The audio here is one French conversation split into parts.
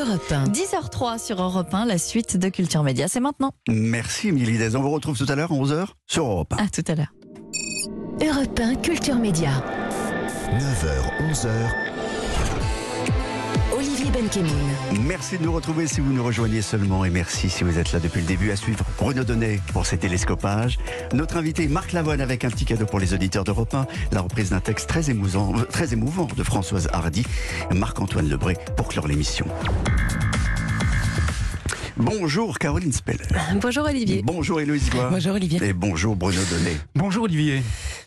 Europe 1. 10h03 sur Europe 1, la suite de Culture Média, c'est maintenant. Merci Émilie Dez. On vous retrouve tout à l'heure à 11h sur Europe 1. À tout à l'heure. Europe 1, Culture Média. 9h, 11h, Olivier Benkemoun. Merci de nous retrouver si vous nous rejoignez seulement et merci si vous êtes là depuis le début à suivre Bruno Donnet pour ses télescopages. Notre invité Marc Lavoine avec un petit cadeau pour les auditeurs d'Europe 1, la reprise d'un texte très émouvant, très émouvant de Françoise Hardy, Marc-Antoine Lebré pour clore l'émission. Bonjour Caroline Speller. Bonjour Olivier. Bonjour Héloïse Goua. Bonjour Olivier. Et bonjour Bruno Donnet. Bonjour Olivier.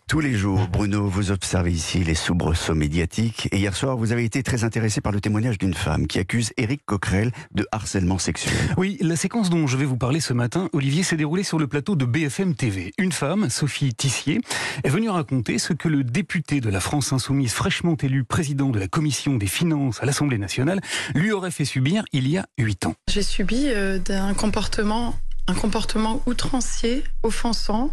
Tous les jours, Bruno, vous observez ici les soubresauts médiatiques. Et hier soir, vous avez été très intéressé par le témoignage d'une femme qui accuse Éric Coquerel de harcèlement sexuel. Oui, la séquence dont je vais vous parler ce matin, Olivier, s'est déroulée sur le plateau de BFM TV. Une femme, Sophie Tissier, est venue raconter ce que le député de la France Insoumise, fraîchement élu président de la commission des finances à l'Assemblée nationale, lui aurait fait subir il y a huit ans. J'ai subi euh, d'un comportement, un comportement outrancier, offensant,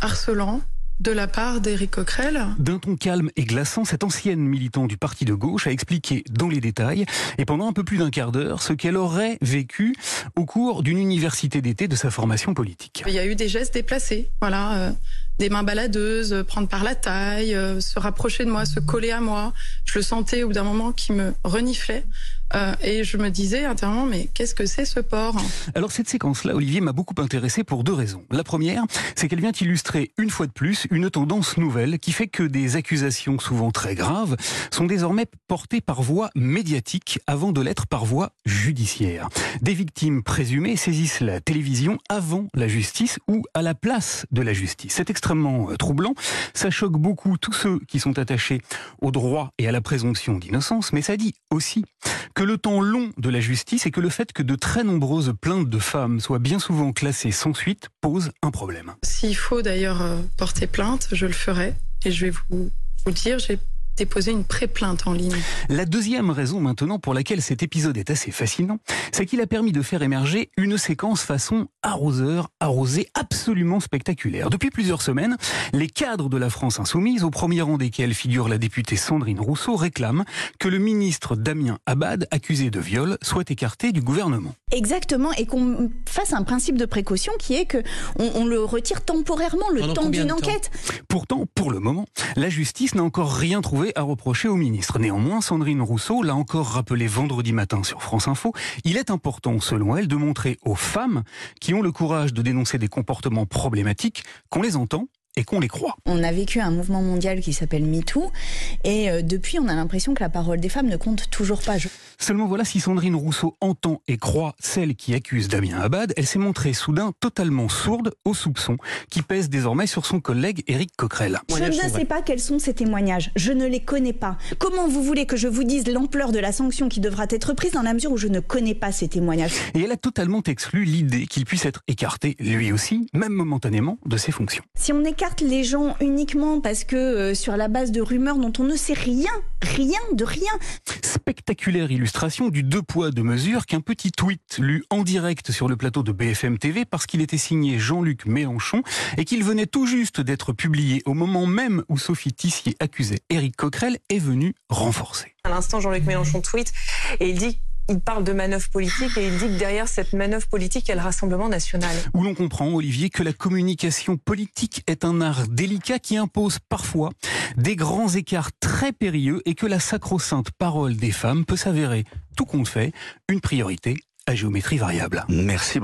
harcelant de la part d'Éric Coquerel. D'un ton calme et glaçant, cette ancienne militante du parti de gauche a expliqué dans les détails et pendant un peu plus d'un quart d'heure ce qu'elle aurait vécu au cours d'une université d'été de sa formation politique. Il y a eu des gestes déplacés, voilà, euh, des mains baladeuses, euh, prendre par la taille, euh, se rapprocher de moi, se coller à moi. Je le sentais au bout d'un moment qui me reniflait. Euh, et je me disais intérieurement, mais qu'est-ce que c'est ce porc Alors cette séquence-là, Olivier, m'a beaucoup intéressé pour deux raisons. La première, c'est qu'elle vient illustrer une fois de plus une tendance nouvelle qui fait que des accusations souvent très graves sont désormais portées par voie médiatique avant de l'être par voie judiciaire. Des victimes présumées saisissent la télévision avant la justice ou à la place de la justice. C'est extrêmement euh, troublant. Ça choque beaucoup tous ceux qui sont attachés au droit et à la présomption d'innocence, mais ça dit aussi que le temps long de la justice et que le fait que de très nombreuses plaintes de femmes soient bien souvent classées sans suite pose un problème. S'il faut d'ailleurs euh, porter plainte, je le ferai. Et je vais vous, vous dire, j'ai déposé une pré-plainte en ligne. La deuxième raison maintenant pour laquelle cet épisode est assez fascinant, c'est qu'il a permis de faire émerger une séquence façon arroseur arrosé absolument spectaculaire. Depuis plusieurs semaines, les cadres de la France insoumise, au premier rang desquels figure la députée Sandrine Rousseau, réclament que le ministre Damien Abad, accusé de viol, soit écarté du gouvernement. Exactement, et qu'on fasse un principe de précaution qui est que on, on le retire temporairement, le Pendant temps d'une enquête. Pourtant, pour le moment, la justice n'a encore rien trouvé à reprocher au ministre. Néanmoins, Sandrine Rousseau l'a encore rappelé vendredi matin sur France Info. Il est important, selon elle, de montrer aux femmes qui ont le courage de dénoncer des comportements problématiques qu'on les entend et qu'on les croit. On a vécu un mouvement mondial qui s'appelle MeToo, et euh, depuis, on a l'impression que la parole des femmes ne compte toujours pas. Seulement voilà, si Sandrine Rousseau entend et croit celle qui accuse Damien Abad, elle s'est montrée soudain totalement sourde aux soupçons qui pèsent désormais sur son collègue Éric Coquerel. Je ne sais pas quels sont ces témoignages. Je ne les connais pas. Comment vous voulez que je vous dise l'ampleur de la sanction qui devra être prise dans la mesure où je ne connais pas ces témoignages? Et elle a totalement exclu l'idée qu'il puisse être écarté, lui aussi, même momentanément, de ses fonctions. Si on écarte les gens uniquement parce que euh, sur la base de rumeurs dont on ne sait rien, rien de rien, Spectaculaire illustration du deux poids deux mesures qu'un petit tweet lu en direct sur le plateau de BFM TV parce qu'il était signé Jean-Luc Mélenchon et qu'il venait tout juste d'être publié au moment même où Sophie Tissier accusait Éric Coquerel est venu renforcer. À l'instant, Jean-Luc Mélenchon tweet et il dit il parle de manœuvre politique et il dit que derrière cette manœuvre politique, il y a le Rassemblement national. Où l'on comprend, Olivier, que la communication politique est un art délicat qui impose parfois des grands écarts très périlleux et que la sacro-sainte parole des femmes peut s'avérer, tout compte fait, une priorité à géométrie variable. Merci